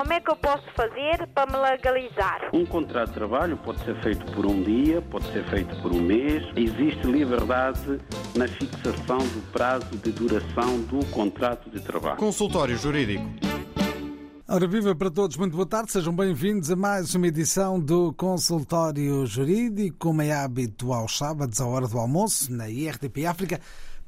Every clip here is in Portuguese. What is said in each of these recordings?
Como é que eu posso fazer para me legalizar? Um contrato de trabalho pode ser feito por um dia, pode ser feito por um mês. Existe liberdade na fixação do prazo de duração do contrato de trabalho. Consultório Jurídico. Ora, viva para todos, muito boa tarde, sejam bem-vindos a mais uma edição do Consultório Jurídico, como é hábito aos sábados, à hora do almoço, na IRTP África.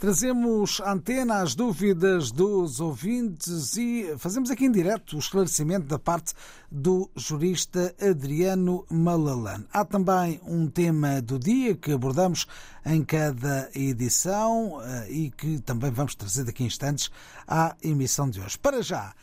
Trazemos antena às dúvidas dos ouvintes e fazemos aqui em direto o esclarecimento da parte do jurista Adriano Malalan. Há também um tema do dia que abordamos em cada edição eh, e que também vamos trazer daqui a instantes à emissão de hoje. Para já,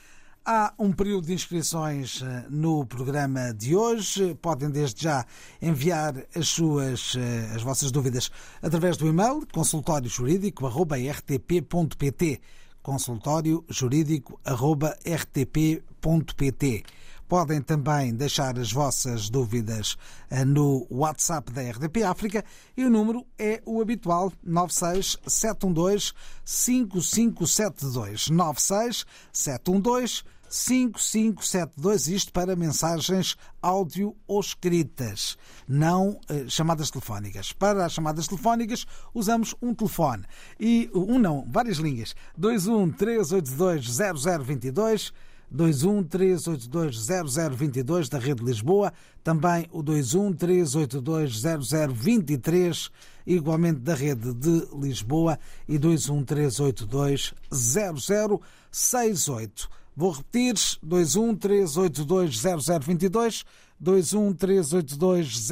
Há um período de inscrições eh, no programa de hoje. Podem desde já enviar as suas eh, as vossas dúvidas através do e-mail consultóriojurídico@rtp.pt consultóriojurídico@rtp.pt Podem também deixar as vossas dúvidas eh, no WhatsApp da RDP África e o número é o habitual 96712 5572 96712 5572, isto para mensagens áudio ou escritas, não eh, chamadas telefónicas. Para as chamadas telefónicas usamos um telefone e um não, várias linhas. 21 382 0022 21 382 0022 da Rede Lisboa, também o 21 382 0023 igualmente da Rede de Lisboa e 21 382 0068. Vou repetir: 21 382 0022, 21 382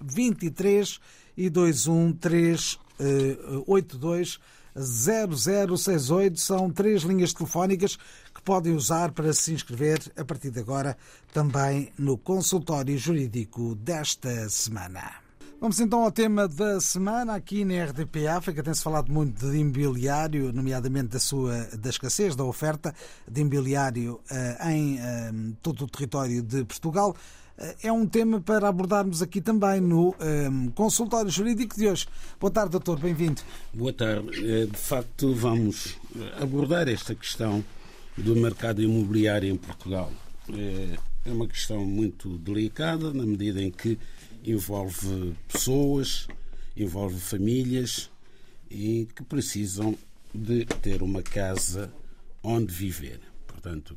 0023 e 21 382 0068. São três linhas telefónicas que podem usar para se inscrever a partir de agora também no consultório jurídico desta semana. Vamos então ao tema da semana. Aqui na RDP África tem-se falado muito de imobiliário, nomeadamente da sua da escassez da oferta de imobiliário uh, em uh, todo o território de Portugal. Uh, é um tema para abordarmos aqui também no consultório jurídico de hoje. Boa tarde, doutor, bem-vindo. Boa tarde. De facto, vamos abordar esta questão do mercado imobiliário em Portugal. É uma questão muito delicada, na medida em que envolve pessoas, envolve famílias e que precisam de ter uma casa onde viver. Portanto,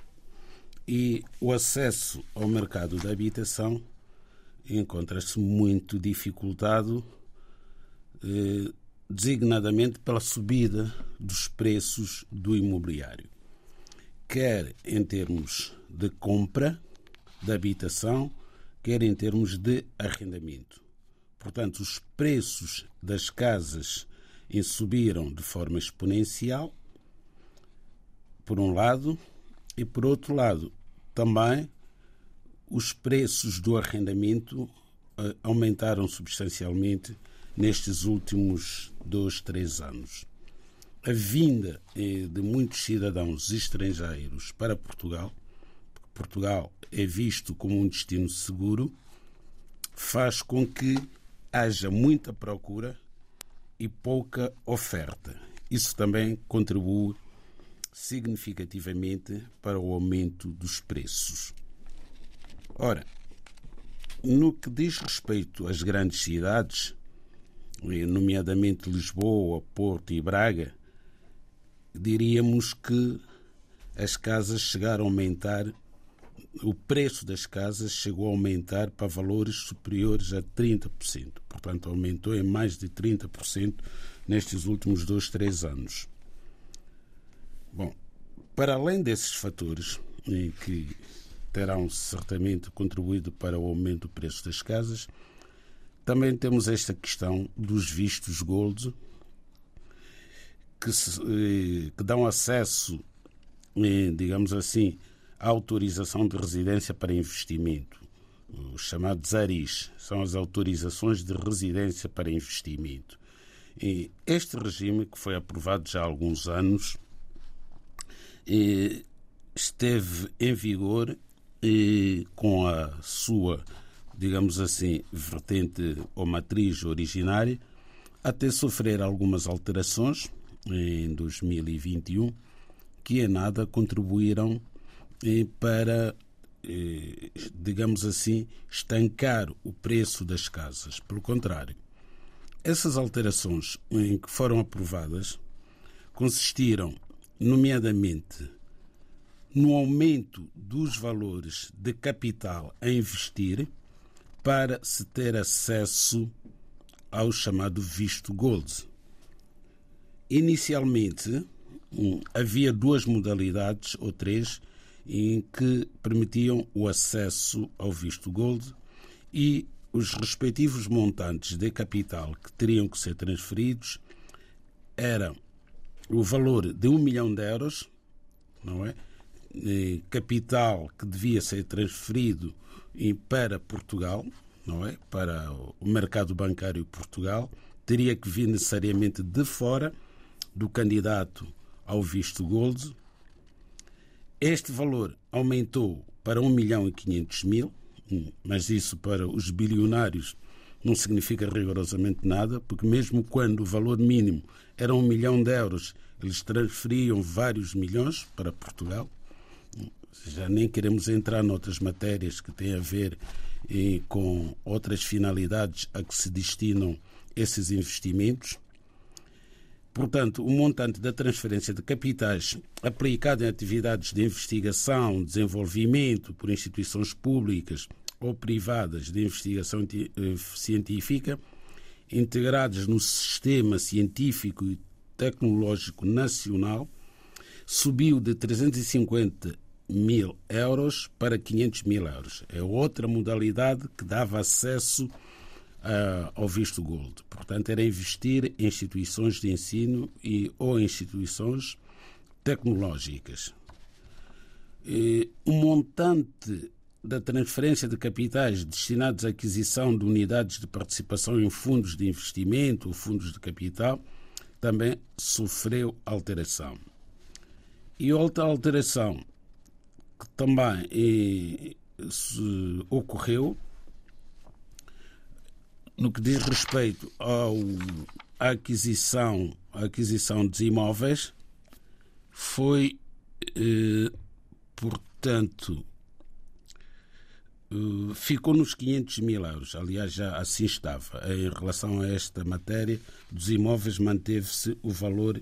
e o acesso ao mercado da habitação encontra-se muito dificultado, eh, designadamente pela subida dos preços do imobiliário, quer em termos de compra da habitação, quer em termos de arrendamento. Portanto, os preços das casas subiram de forma exponencial, por um lado, e por outro lado, também os preços do arrendamento eh, aumentaram substancialmente nestes últimos dois, três anos. A vinda eh, de muitos cidadãos estrangeiros para Portugal Portugal é visto como um destino seguro, faz com que haja muita procura e pouca oferta. Isso também contribui significativamente para o aumento dos preços. Ora, no que diz respeito às grandes cidades, nomeadamente Lisboa, Porto e Braga, diríamos que as casas chegaram a aumentar o preço das casas chegou a aumentar para valores superiores a 30%. Portanto, aumentou em mais de 30% nestes últimos dois, três anos. Bom, para além desses fatores, que terão certamente contribuído para o aumento do preço das casas, também temos esta questão dos vistos gold, que, se, eh, que dão acesso, eh, digamos assim, autorização de residência para investimento, os chamados ARIS, são as autorizações de residência para investimento. E este regime, que foi aprovado já há alguns anos, esteve em vigor com a sua, digamos assim, vertente ou matriz originária, até sofrer algumas alterações em 2021, que em nada contribuíram para eh, digamos assim, estancar o preço das casas. Pelo contrário, essas alterações em que foram aprovadas consistiram, nomeadamente, no aumento dos valores de capital a investir para se ter acesso ao chamado visto gold. Inicialmente, hum, havia duas modalidades ou três em que permitiam o acesso ao visto gold e os respectivos montantes de capital que teriam que ser transferidos eram o valor de um milhão de euros, não é? Capital que devia ser transferido para Portugal, não é? Para o mercado bancário Portugal, teria que vir necessariamente de fora do candidato ao visto gold. Este valor aumentou para 1 milhão e 500 mil, mas isso para os bilionários não significa rigorosamente nada, porque mesmo quando o valor mínimo era um milhão de euros, eles transferiam vários milhões para Portugal. Já nem queremos entrar noutras matérias que têm a ver eh, com outras finalidades a que se destinam esses investimentos. Portanto, o montante da transferência de capitais aplicado em atividades de investigação, desenvolvimento por instituições públicas ou privadas de investigação eh, científica, integradas no sistema científico e tecnológico nacional, subiu de 350 mil euros para 500 mil euros. É outra modalidade que dava acesso uh, ao visto gold. Portanto, era investir em instituições de ensino e ou instituições tecnológicas. E, o montante da transferência de capitais destinados à aquisição de unidades de participação em fundos de investimento ou fundos de capital também sofreu alteração. E outra alteração que também eh, ocorreu no que diz respeito ao, à aquisição, à aquisição dos imóveis foi, eh, portanto, eh, ficou nos 500 mil euros. Aliás, já assim estava. Em relação a esta matéria dos imóveis, manteve-se o valor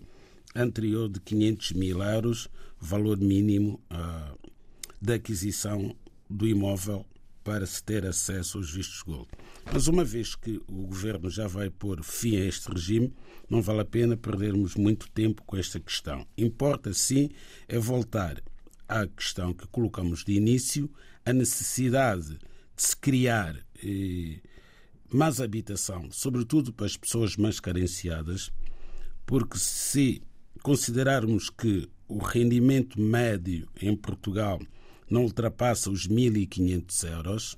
anterior de 500 mil euros, valor mínimo uh, da aquisição do imóvel para se ter acesso aos vistos gold. Mas uma vez que o governo já vai pôr fim a este regime, não vale a pena perdermos muito tempo com esta questão. Importa sim é voltar à questão que colocamos de início, a necessidade de se criar eh, mais habitação, sobretudo para as pessoas mais carenciadas, porque se considerarmos que o rendimento médio em Portugal não ultrapassa os 1.500 euros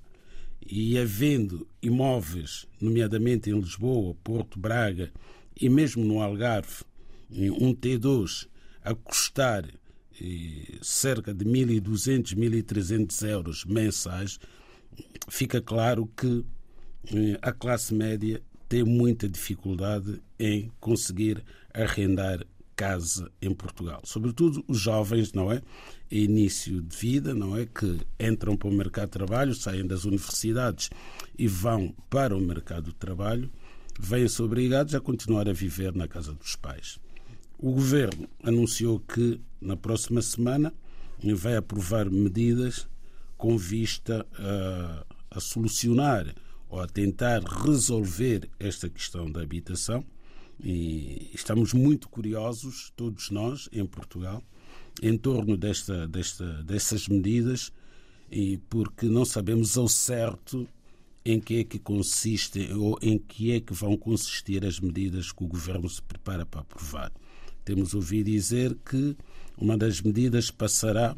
e havendo imóveis, nomeadamente em Lisboa, Porto, Braga e mesmo no Algarve, um T2 a custar eh, cerca de 1.200, 1.300 euros mensais, fica claro que eh, a classe média tem muita dificuldade em conseguir arrendar casa em Portugal. Sobretudo os jovens, não é? Início de vida, não é? Que entram para o mercado de trabalho, saem das universidades e vão para o mercado de trabalho, vêm-se obrigados a continuar a viver na casa dos pais. O governo anunciou que na próxima semana vai aprovar medidas com vista a, a solucionar ou a tentar resolver esta questão da habitação e estamos muito curiosos, todos nós, em Portugal, em torno desta, desta, dessas medidas, e porque não sabemos ao certo em que é que consistem ou em que é que vão consistir as medidas que o governo se prepara para aprovar. Temos ouvido dizer que uma das medidas passará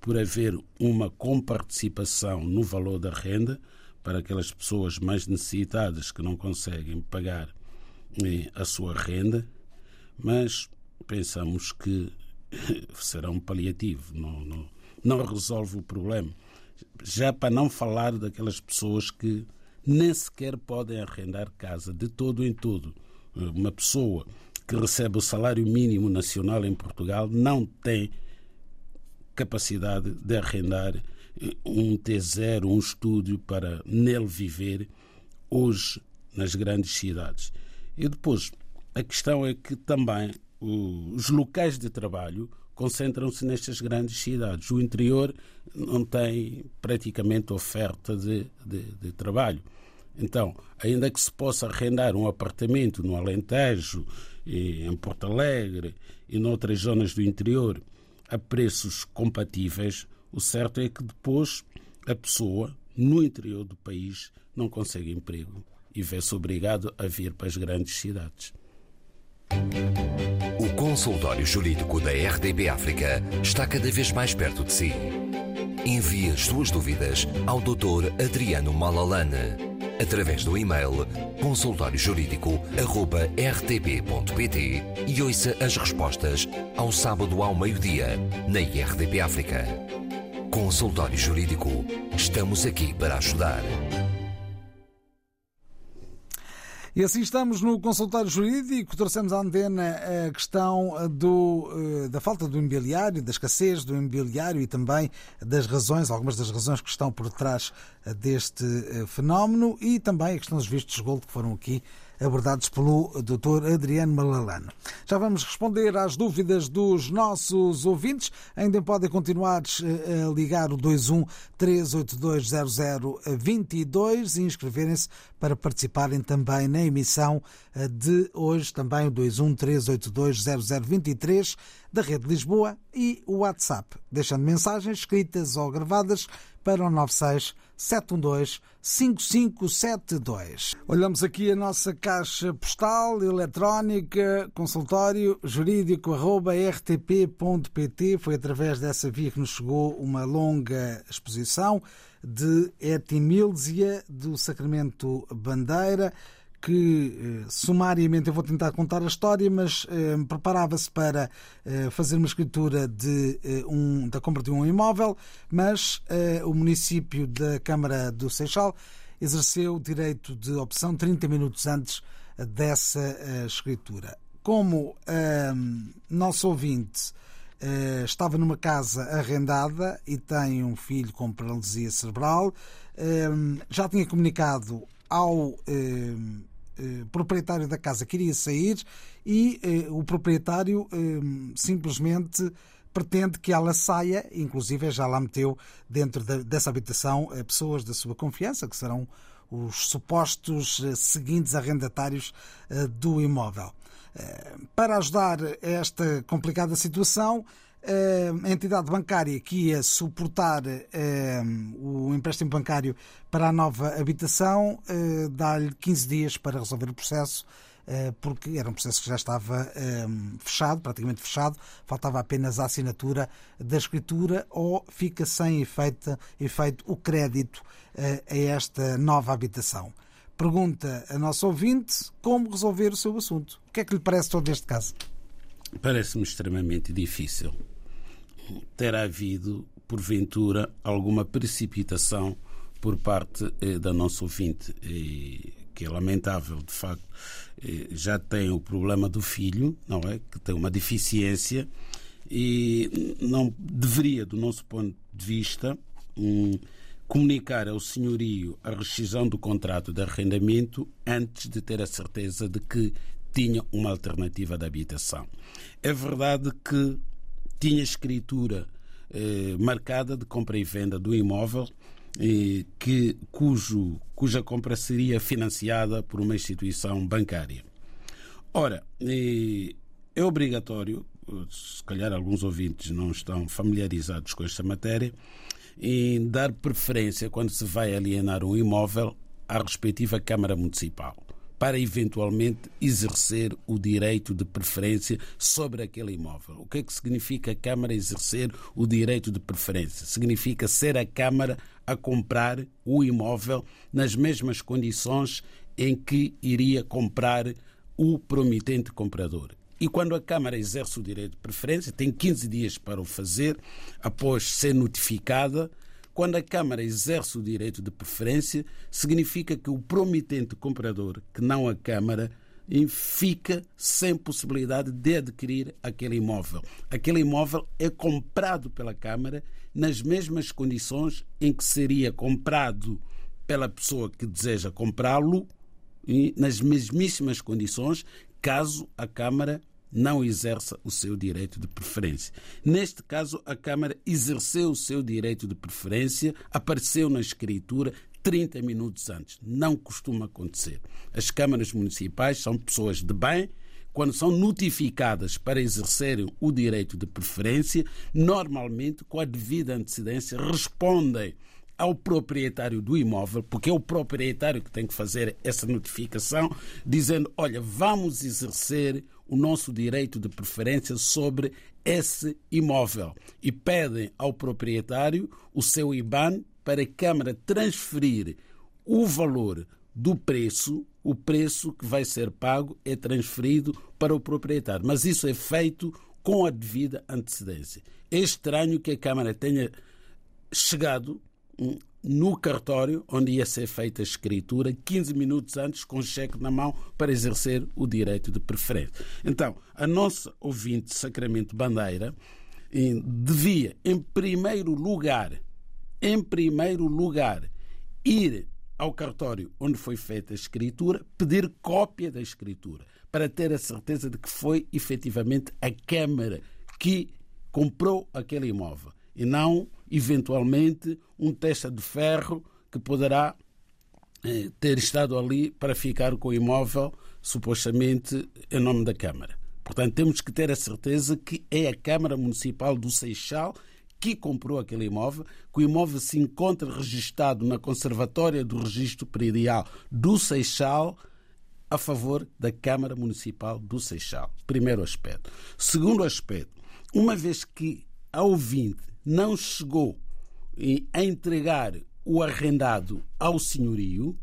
por haver uma comparticipação no valor da renda para aquelas pessoas mais necessitadas que não conseguem pagar a sua renda, mas pensamos que será um paliativo, não, não, não resolve o problema. Já para não falar daquelas pessoas que nem sequer podem arrendar casa de todo em todo. Uma pessoa que recebe o salário mínimo nacional em Portugal não tem capacidade de arrendar um T0, um estúdio para nele viver hoje nas grandes cidades. E depois, a questão é que também os locais de trabalho concentram-se nestas grandes cidades. O interior não tem praticamente oferta de, de, de, trabalho. Então, ainda que se possa arrendar um apartamento no Alentejo, em Porto Alegre e noutras zonas do interior a preços compatíveis, o certo é que depois a pessoa, no interior do país, não consegue emprego e vê-se obrigado a vir para as grandes cidades. O consultório jurídico da RDB África está cada vez mais perto de si. Envie as suas dúvidas ao Dr. Adriano Malalane através do e-mail consultóriojurídico.rtp.pt e ouça as respostas ao sábado ao meio-dia na IRDP África. Consultório Jurídico. Estamos aqui para ajudar. E assim estamos no consultório jurídico, trouxemos à antena a questão do, eh, da falta do imobiliário, da escassez do imobiliário e também das razões, algumas das razões que estão por trás eh, deste eh, fenómeno e também a questão dos vistos de gold que foram aqui abordados pelo Dr. Adriano Malalano. Já vamos responder às dúvidas dos nossos ouvintes. Ainda podem continuar eh, a ligar o 21 382 0022 e inscreverem-se para participarem também na emissão eh, de hoje, também o 21 382 0023 da Rede Lisboa e o WhatsApp, deixando mensagens escritas ou gravadas para o 96 712 5572. Olhamos aqui a nossa caixa postal eletrónica, consultório jurídico arroba rtp.pt. Foi através dessa via que nos chegou uma longa exposição de etimílsia do Sacramento Bandeira que eh, sumariamente eu vou tentar contar a história, mas eh, preparava-se para eh, fazer uma escritura de, eh, um, da compra de um imóvel, mas eh, o município da Câmara do Seixal exerceu o direito de opção 30 minutos antes dessa eh, escritura. Como nosso ouvinte estava numa casa arrendada e tem um filho com paralisia cerebral, já tinha comunicado ao proprietário da casa queria sair e eh, o proprietário eh, simplesmente pretende que ela saia, inclusive já lá meteu dentro de, dessa habitação pessoas da sua confiança, que serão os supostos seguintes arrendatários do imóvel. Para ajudar esta complicada situação, a entidade bancária que ia suportar o empréstimo bancário para a nova habitação eh, dá-lhe 15 dias para resolver o processo eh, porque era um processo que já estava fechado, praticamente fechado, faltava apenas a assinatura da escritura ou fica sem efeito, efeito o crédito eh, a esta nova habitação. Pergunta a nosso ouvinte como resolver o seu assunto. O que é que lhe parece todo este caso? Parece-me extremamente difícil terá havido, porventura, alguma precipitação por parte eh, da nossa ouvinte, eh, que é lamentável, de facto. Eh, já tem o problema do filho, não é? Que tem uma deficiência e não deveria, do nosso ponto de vista, um, comunicar ao senhorio a rescisão do contrato de arrendamento antes de ter a certeza de que tinha uma alternativa de habitação. É verdade que tinha escritura eh, marcada de compra e venda do imóvel, eh, que, cujo, cuja compra seria financiada por uma instituição bancária. Ora, eh, é obrigatório, se calhar alguns ouvintes não estão familiarizados com esta matéria, em dar preferência quando se vai alienar um imóvel à respectiva Câmara Municipal para eventualmente exercer o direito de preferência sobre aquele imóvel. O que é que significa a Câmara exercer o direito de preferência? Significa ser a Câmara a comprar o imóvel nas mesmas condições em que iria comprar o promitente comprador. E quando a Câmara exerce o direito de preferência, tem 15 dias para o fazer, após ser notificada quando a Câmara exerce o direito de preferência, significa que o promitente comprador, que não a Câmara, fica sem possibilidade de adquirir aquele imóvel. Aquele imóvel é comprado pela Câmara nas mesmas condições em que seria comprado pela pessoa que deseja comprá-lo e nas mesmíssimas condições caso a Câmara não exerça o seu direito de preferência. Neste caso, a Câmara exerceu o seu direito de preferência, apareceu na escritura 30 minutos antes. Não costuma acontecer. As câmaras municipais são pessoas de bem. Quando são notificadas para exercerem o direito de preferência, normalmente, com a devida antecedência, respondem ao proprietário do imóvel, porque é o proprietário que tem que fazer essa notificação, dizendo: olha, vamos exercer o nosso direito de preferência sobre esse imóvel. E pedem ao proprietário o seu IBAN para a Câmara transferir o valor do preço, o preço que vai ser pago é transferido para o proprietário. Mas isso é feito com a devida antecedência. É estranho que a Câmara tenha chegado hum, no cartório onde ia ser feita a escritura 15 minutos antes com o cheque na mão para exercer o direito de preferência. Então, a nossa ouvinte Sacramento Bandeira devia, em primeiro lugar, em primeiro lugar, ir ao cartório onde foi feita a escritura, pedir cópia da escritura, para ter a certeza de que foi efetivamente a Câmara que comprou aquele imóvel e não, eventualmente, um testa de ferro que poderá eh, ter estado ali para ficar com o imóvel, supostamente, em nome da Câmara. Portanto, temos que ter a certeza que é a Câmara Municipal do Seixal que comprou aquele imóvel, que o imóvel se encontra registado na Conservatória do Registro Predial do Seixal, a favor da Câmara Municipal do Seixal. Primeiro aspecto. Segundo aspecto, uma vez que a ouvinte não chegou a entregar o arrendado ao senhorio,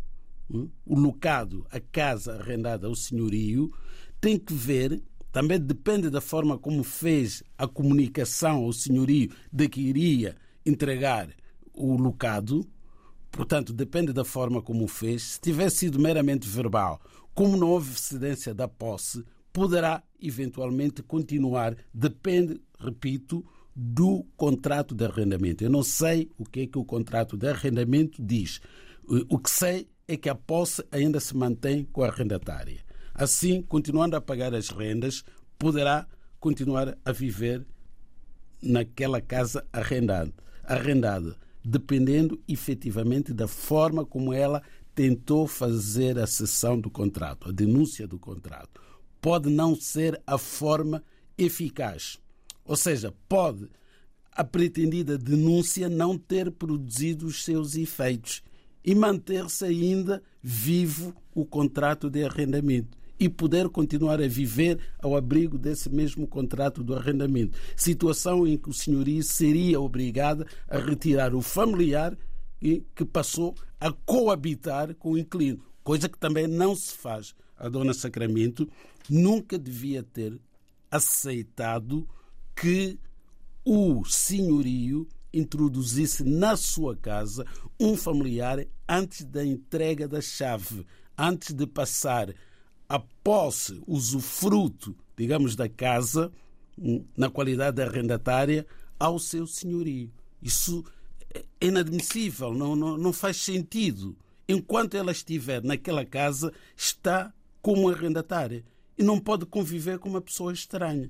hum, o locado, a casa arrendada ao senhorio, tem que ver também depende da forma como fez a comunicação ao senhorio de que iria entregar o locado. Portanto, depende da forma como fez. Se tivesse sido meramente verbal, como não houve cedência da posse, poderá eventualmente continuar. Depende, repito, do contrato de arrendamento. Eu não sei o que é que o contrato de arrendamento diz. O que sei é que a posse ainda se mantém com a arrendatária. Assim, continuando a pagar as rendas, poderá continuar a viver naquela casa arrendada, arrendada dependendo efetivamente da forma como ela tentou fazer a cessão do contrato, a denúncia do contrato. Pode não ser a forma eficaz. Ou seja, pode a pretendida denúncia não ter produzido os seus efeitos e manter-se ainda vivo o contrato de arrendamento e poder continuar a viver ao abrigo desse mesmo contrato do arrendamento. Situação em que o senhorio seria obrigado a retirar o familiar e que passou a coabitar com o inquilino, coisa que também não se faz. A dona Sacramento nunca devia ter aceitado que o senhorio introduzisse na sua casa um familiar antes da entrega da chave, antes de passar a posse, usufruto, digamos, da casa, hum, na qualidade de arrendatária, ao seu senhorio. Isso é inadmissível, não, não, não faz sentido. Enquanto ela estiver naquela casa, está como arrendatária e não pode conviver com uma pessoa estranha,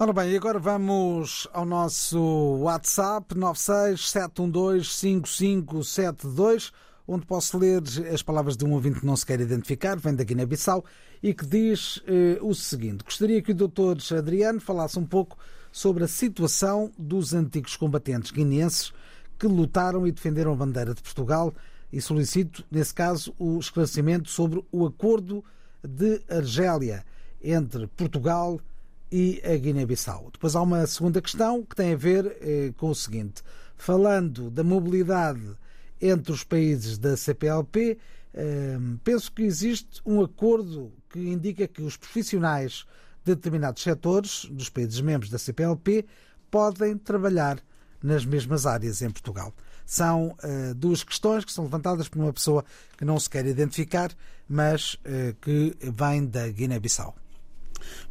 Ora bem, agora vamos ao nosso WhatsApp 967125572 onde posso ler as palavras de um ouvinte que não se quer identificar, vem da Guiné-Bissau, e que diz eh, o seguinte: Gostaria que o doutor Adriano falasse um pouco sobre a situação dos antigos combatentes guineenses que lutaram e defenderam a bandeira de Portugal e solicito, nesse caso, o esclarecimento sobre o acordo de Argélia entre Portugal e a Guiné-Bissau. Depois há uma segunda questão que tem a ver eh, com o seguinte: falando da mobilidade entre os países da CPLP, eh, penso que existe um acordo que indica que os profissionais de determinados setores dos países membros da CPLP podem trabalhar nas mesmas áreas em Portugal. São uh, duas questões que são levantadas por uma pessoa que não se quer identificar, mas uh, que vem da Guiné-Bissau.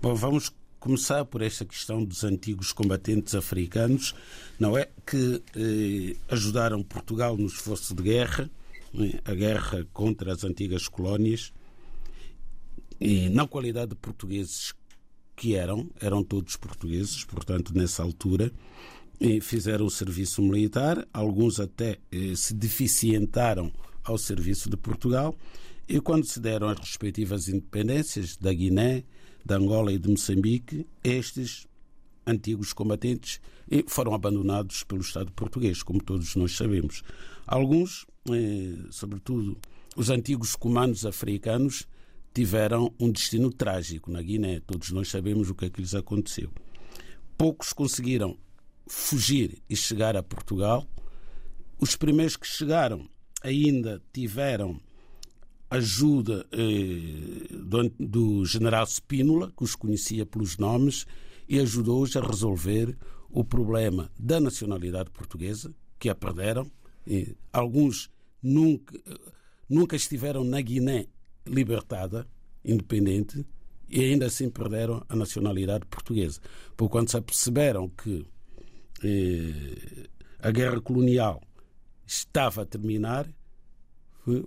Bom, vamos começar por esta questão dos antigos combatentes africanos, não é? Que eh, ajudaram Portugal no esforço de guerra, a guerra contra as antigas colónias, e na qualidade de portugueses que eram, eram todos portugueses, portanto, nessa altura, fizeram o serviço militar, alguns até eh, se deficientaram ao serviço de Portugal, e quando se deram as respectivas independências da Guiné, de Angola e de Moçambique, estes antigos combatentes foram abandonados pelo Estado português, como todos nós sabemos. Alguns, eh, sobretudo os antigos comandos africanos, tiveram um destino trágico na Guiné. Todos nós sabemos o que é que lhes aconteceu. Poucos conseguiram fugir e chegar a Portugal. Os primeiros que chegaram ainda tiveram ajuda eh, do, general Spínola, que os conhecia pelos nomes, e ajudou-os a resolver o problema da nacionalidade portuguesa, que a perderam. E alguns nunca, nunca estiveram na Guiné libertada, independente, e ainda assim perderam a nacionalidade portuguesa. Por quando se aperceberam que eh, a guerra colonial estava a terminar,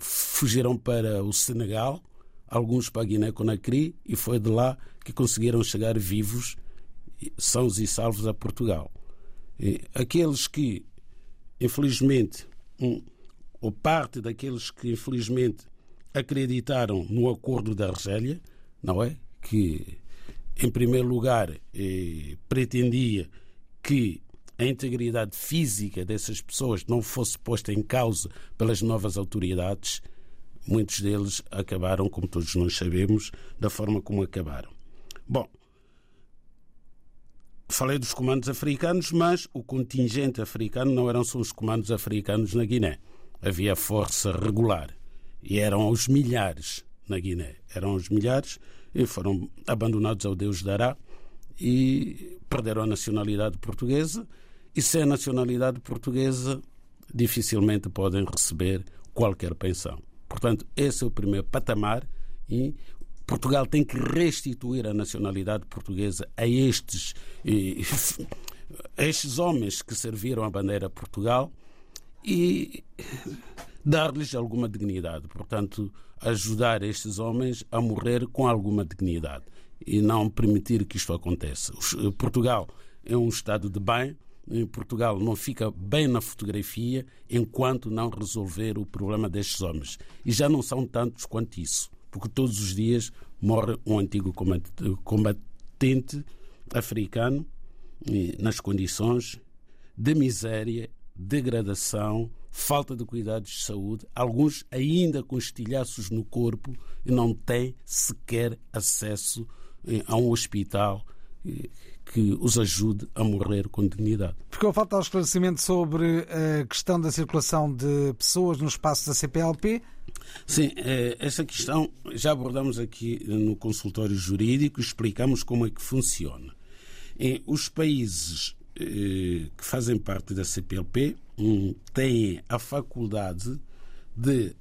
fugiram para o Senegal, alguns para Guiné-Conakry, e foi de lá que conseguiram chegar vivos, sãos e salvos a Portugal. E aqueles que, infelizmente, um, ou parte daqueles que, infelizmente, acreditaram no acordo da Argélia, não é? Que, em primeiro lugar, eh, pretendia que a integridade física dessas pessoas não fosse posta em causa pelas novas autoridades, muitos deles acabaram, como todos nós sabemos, da forma como acabaram. Bom, falei dos comandos africanos, mas o contingente africano não eram só os comandos africanos na Guiné. Havia força regular e eram aos milhares na Guiné. Eram aos milhares e foram abandonados ao Deus dará e perderam a nacionalidade portuguesa e sem a nacionalidade portuguesa dificilmente podem receber qualquer pensão. Portanto, esse é o primeiro patamar e Portugal tem que restituir a nacionalidade portuguesa a estes, a estes homens que serviram a bandeira Portugal e dar-lhes alguma dignidade. Portanto, ajudar estes homens a morrer com alguma dignidade e não permitir que isto aconteça. Portugal é um Estado de bem, em Portugal não fica bem na fotografia enquanto não resolver o problema destes homens. E já não são tantos quanto isso, porque todos os dias morre um antigo combatente africano nas condições de miséria, degradação, falta de cuidados de saúde, alguns ainda com estilhaços no corpo e não têm sequer acesso eh, a um hospital eh, que os ajude a morrer com dignidade. Porque falta o esclarecimento sobre a questão da circulação de pessoas no espaço da CPLP? Sim, eh, essa questão já abordamos aqui no consultório jurídico, explicamos como é que funciona. Os países eh, que fazem parte da CPLP hum, têm a faculdade de,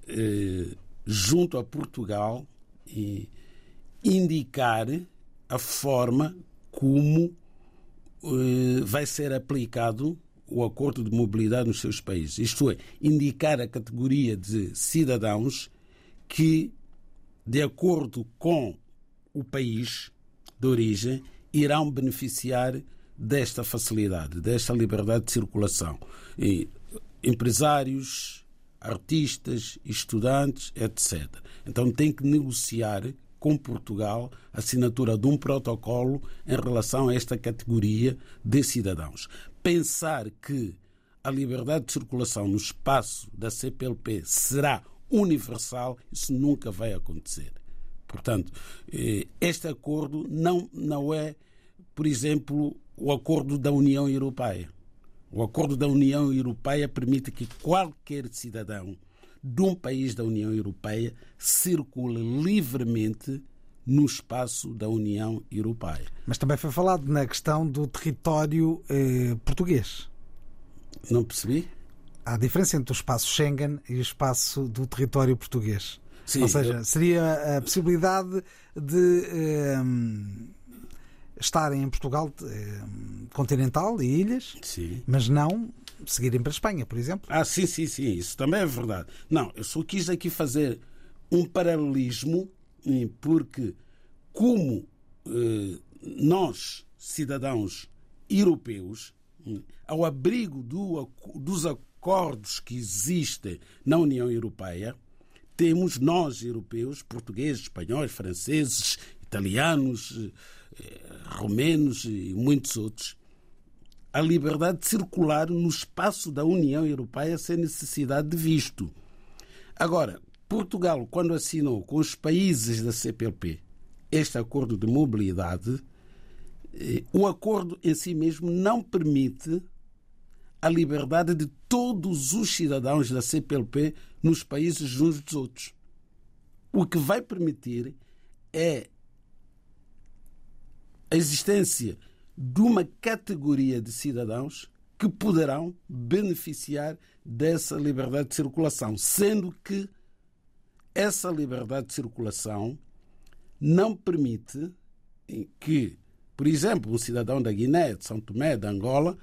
junto a Portugal, indicar a forma como eh, vai ser aplicado o acordo de mobilidade nos seus países. Isto é, indicar a categoria de cidadãos que, de acordo com o país de origem, irão beneficiar desta facilidade, desta liberdade de circulação. E empresários, artistas, estudantes, etc. Então tem que negociar com Portugal a assinatura de um protocolo em relação a esta categoria de cidadãos. Pensar que a liberdade de circulação no espaço da CPLP será universal, isso nunca vai acontecer. Portanto, eh, este acordo não, não é, por exemplo, o acordo da União Europeia. O acordo da União Europeia permite que qualquer cidadão de um país da União Europeia circule livremente no espaço da União Europeia. Mas também foi falado na questão do território eh, português. Não percebi? Há diferença entre o espaço Schengen e o espaço do território português. Sim, Ou seja, eu- seria a possibilidade de eh, estarem em Portugal eh, continental e ilhas, Sim. mas não seguirem para a Espanha, por exemplo. Ah, sim, sim, sim, isso também é verdade. Não, eu só quis aqui fazer um paralelismo, eh, porque como eh, nós, cidadãos europeus, eh, ao abrigo do dos acordos que existem na União Europeia, temos nós, europeus, portugueses, espanhóis, franceses, italianos, eh, romenos e muitos outros, a liberdade de circular no espaço da União Europeia sem necessidade de visto. Agora, Portugal, quando assinou com os países da CPLP este acordo de mobilidade, eh, o acordo em si mesmo não permite a liberdade de todos os cidadãos da CPLP nos países uns dos outros. O que vai permitir é a existência de uma categoria de cidadãos que poderão beneficiar dessa liberdade de circulação, sendo que essa liberdade de circulação não permite que, por exemplo, um cidadão da Guiné, de São Tomé, de Angola,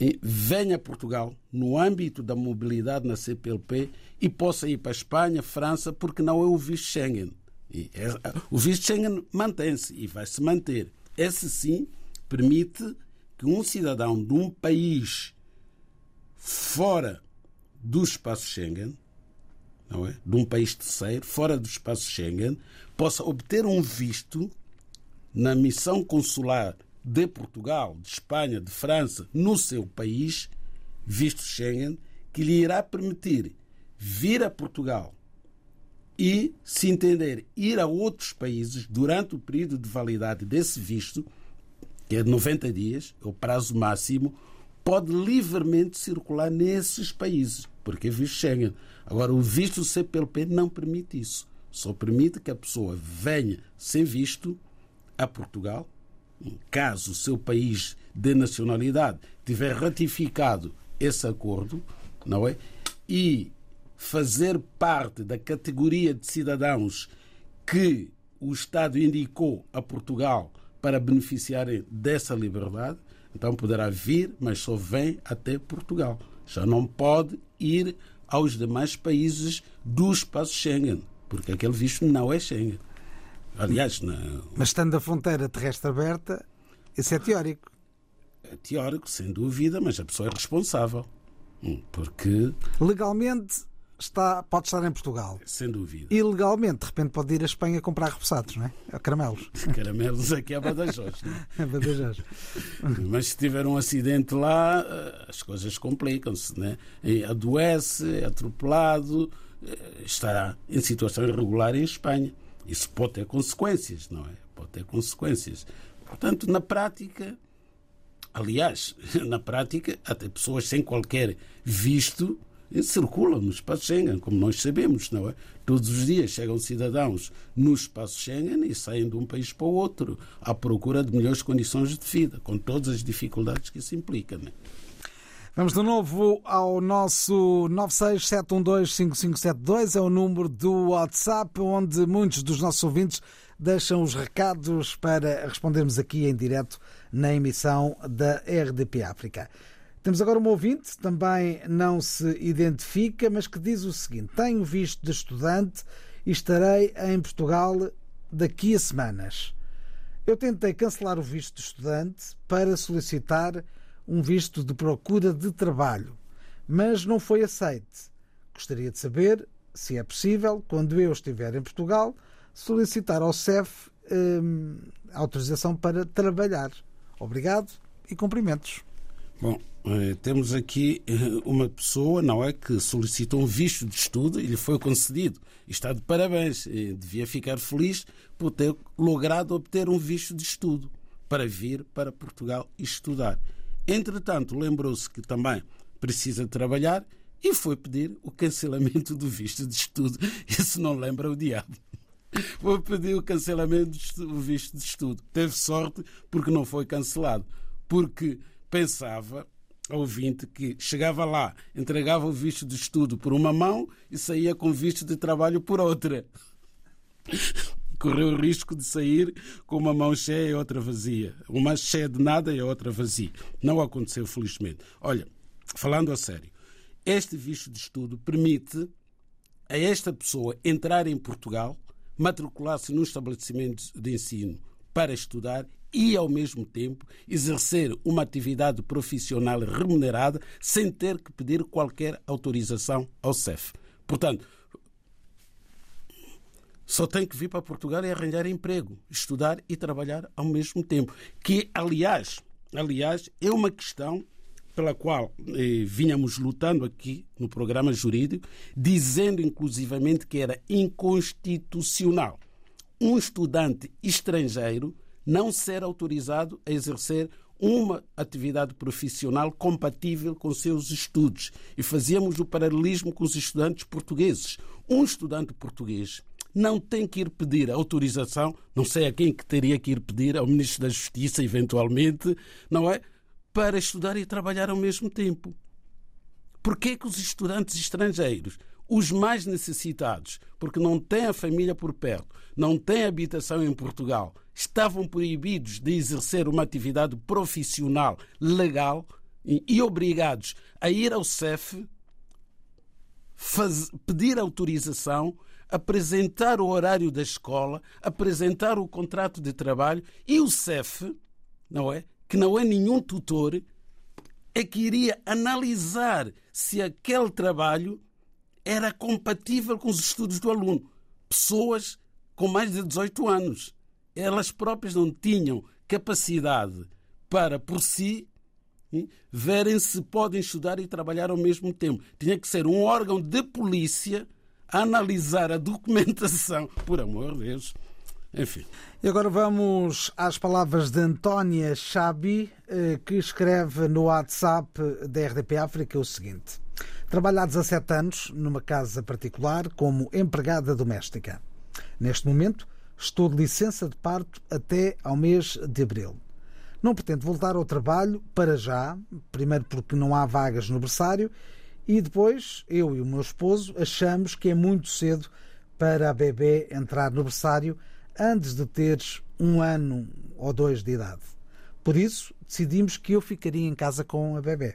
eh, venha a Portugal no âmbito da mobilidade na CPLP e possa ir para a Espanha, França, porque não é o visto Schengen. É- o visto Schengen mantém-se e vai se manter. Esse sim permite que um cidadão de um país fora do espaço Schengen, não é? de um país terceiro, fora do espaço Schengen, possa obter um visto na missão consular de Portugal, de Espanha, de França, no seu país, visto Schengen, que lhe irá permitir vir a Portugal e, se entender, ir a outros países durante o período de validade desse visto, que é de 90 dias, é o prazo máximo, pode livremente circular nesses países, porque é visto Schengen. Agora, o visto CPLP não permite isso. Só permite que a pessoa venha sem visto a Portugal, caso o seu país de nacionalidade tiver ratificado esse acordo, não é? E fazer parte da categoria de cidadãos que o Estado indicou a Portugal para beneficiarem dessa liberdade, então poderá vir, mas só vem até Portugal. Já não pode ir aos demais países do espaço Schengen, porque aquele visto não é Schengen. Aliás, na- Mas estando a fronteira terrestre aberta, isso é teórico. é teórico, sem dúvida, mas a pessoa é responsável. Hum, Porque, Legalmente está, pode estar em Portugal. sem dúvida, Ilegalmente, de repente, pode ir à Espanha comprar repousados, não é? Caramelos. caramelos aqui a Badajoz. não é? Badajoz. Mas se tiver um acidente lá, eh, as coisas complicam-se. Né? Adoece, é atropelado, eh, estará em situação irregular em Espanha. Isso pode ter consequências, não é? Pode ter consequências. Portanto, na prática, aliás, na prática, até pessoas sem qualquer visto eh, circulam no espaço Schengen, como nós sabemos, não é? Todos os dias chegam cidadãos no espaço Schengen e saem de um país para o outro à procura de melhores condições de vida, com todas as dificuldades que isso implica. Né? Vamos de novo ao nosso 967125572, é o número do WhatsApp, onde muitos dos nossos ouvintes deixam os recados para respondermos aqui em direto na emissão da RDP África. Temos agora um ouvinte, também não se identifica, mas que diz o seguinte: Tenho visto de estudante e estarei em Portugal daqui a semanas. Eu tentei cancelar o visto de estudante para solicitar um visto de procura de trabalho, mas não foi aceite. Gostaria de saber se é possível, quando eu estiver em Portugal, solicitar ao CEF hum, autorização para trabalhar. Obrigado e cumprimentos. Bom, temos aqui eh, uma pessoa, não é, que solicitou um visto de estudo e lhe foi concedido. Está de parabéns. E devia ficar feliz por ter logrado obter um visto de estudo para vir para Portugal estudar. Entretanto, lembrou-se que também precisa trabalhar e foi pedir o cancelamento do visto de estudo. Isso não lembra o diabo. Foi pedir o cancelamento do visto de estudo. Teve sorte porque não foi cancelado. Porque pensava, ouvinte, que chegava lá, entregava o visto de estudo por uma mão e saía com visto de trabalho por outra. Correu o risco de sair com uma mão cheia e outra vazia. Uma cheia de nada e a outra vazia. Não aconteceu, felizmente. Olha, falando a sério, este visto de estudo permite a esta pessoa entrar em Portugal, matricular-se num estabelecimento de ensino para estudar e, ao mesmo tempo, exercer uma atividade profissional remunerada sem ter que pedir qualquer autorização ao CEF. Portanto, só tem que vir para Portugal e arranjar emprego, estudar e trabalhar ao mesmo tempo. Que, aliás, aliás, é uma questão pela qual eh, vinhamos lutando aqui no programa jurídico, dizendo inclusivamente que era inconstitucional um estudante estrangeiro não ser autorizado a exercer uma atividade profissional compatível com seus estudos. E fazíamos o paralelismo com os estudantes portugueses. Um estudante português não tem que ir pedir autorização, não sei a quem que teria que ir pedir, ao Ministro da Justiça, eventualmente, não é? para estudar e trabalhar ao mesmo tempo. Porquê que os estudantes estrangeiros, os mais necessitados, porque não têm a família por perto, não têm habitação em Portugal, estavam proibidos de exercer uma atividade profissional legal e obrigados a ir ao CEF, faz, pedir autorização, apresentar o horário da escola, apresentar o contrato de trabalho e o CEF, não é? que não é nenhum tutor, é que iria analisar se aquele trabalho era compatível com os estudos do aluno. Pessoas com mais de 18 anos. Elas próprias não tinham capacidade para, por si, verem se podem estudar e trabalhar ao mesmo tempo. Tinha que ser um órgão de polícia a analisar a documentação. Por amor de Deus. Enfim. E agora vamos às palavras de Antónia Chabi, eh, que escreve no WhatsApp da RDP África o seguinte: Trabalho há 17 anos numa casa particular como empregada doméstica. Neste momento, estou de licença de parto até ao mês de abril. Não pretendo voltar ao trabalho para já, primeiro porque não há vagas no berçário e depois eu e o meu esposo achamos que é muito cedo para a bebê entrar no berçário antes de teres um ano ou dois de idade. Por isso, decidimos que eu ficaria em casa com a bebê.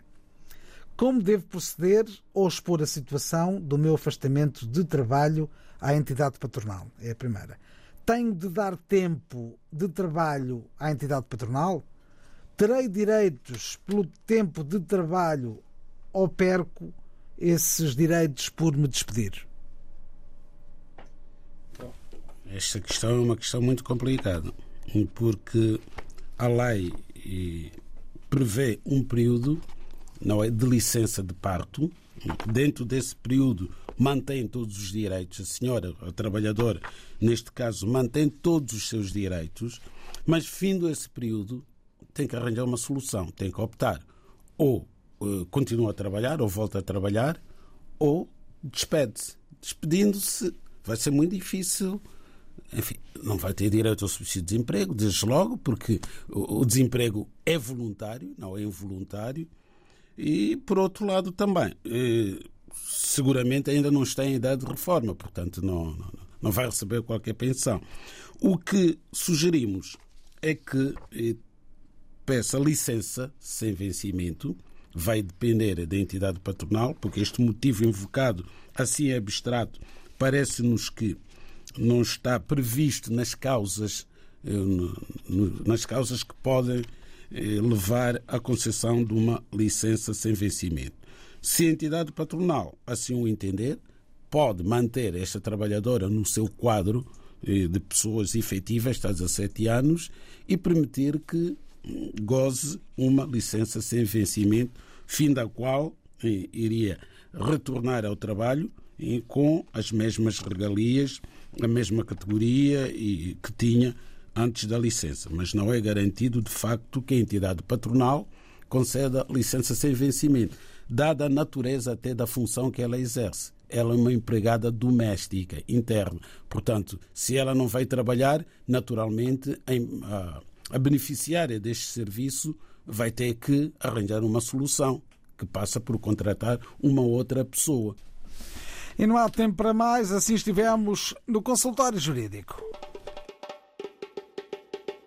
Como devo proceder ou expor a situação do meu afastamento de trabalho à entidade patronal? É a primeira. Tenho de dar tempo de trabalho à entidade patronal? Terei direitos pelo tempo de trabalho ou perco esses direitos por me despedir? Esta questão é uma questão muito complicada, porque a lei prevê um período não é, de licença de parto. Dentro desse período mantém todos os direitos. A senhora, a trabalhadora, neste caso, mantém todos os seus direitos, mas, findo esse período, tem que arranjar uma solução, tem que optar. Ou uh, continua a trabalhar, ou volta a trabalhar, ou despede-se. Despedindo-se, vai ser muito difícil enfim, não vai ter direito ao subsídio de desemprego, desde logo, porque o desemprego é voluntário, não é involuntário. E, por outro lado, também, eh, seguramente ainda não está em idade de reforma, portanto, não, não, não vai receber qualquer pensão. O que sugerimos é que eh, peça licença sem vencimento, vai depender da entidade patronal, porque este motivo invocado, assim é abstrato, parece-nos que não está previsto nas causas, eh, nas causas que podem levar à concessão de uma licença sem vencimento. Se a entidade patronal assim o entender, pode manter esta trabalhadora no seu quadro eh, de pessoas efetivas há 17 anos e permitir que hum, goze uma licença sem vencimento fim da qual eh, iria retornar ao trabalho com as mesmas regalias, a mesma categoria e que tinha antes da licença, mas não é garantido de facto que a entidade patronal conceda licença sem vencimento, dada a natureza até da função que ela exerce. Ela é uma empregada doméstica, interna. Portanto, se ela não vai trabalhar, naturalmente a, beneficiária deste serviço vai ter que arranjar uma solução que passa por contratar uma outra pessoa. E não há tempo para mais, assim estivemos no consultório jurídico.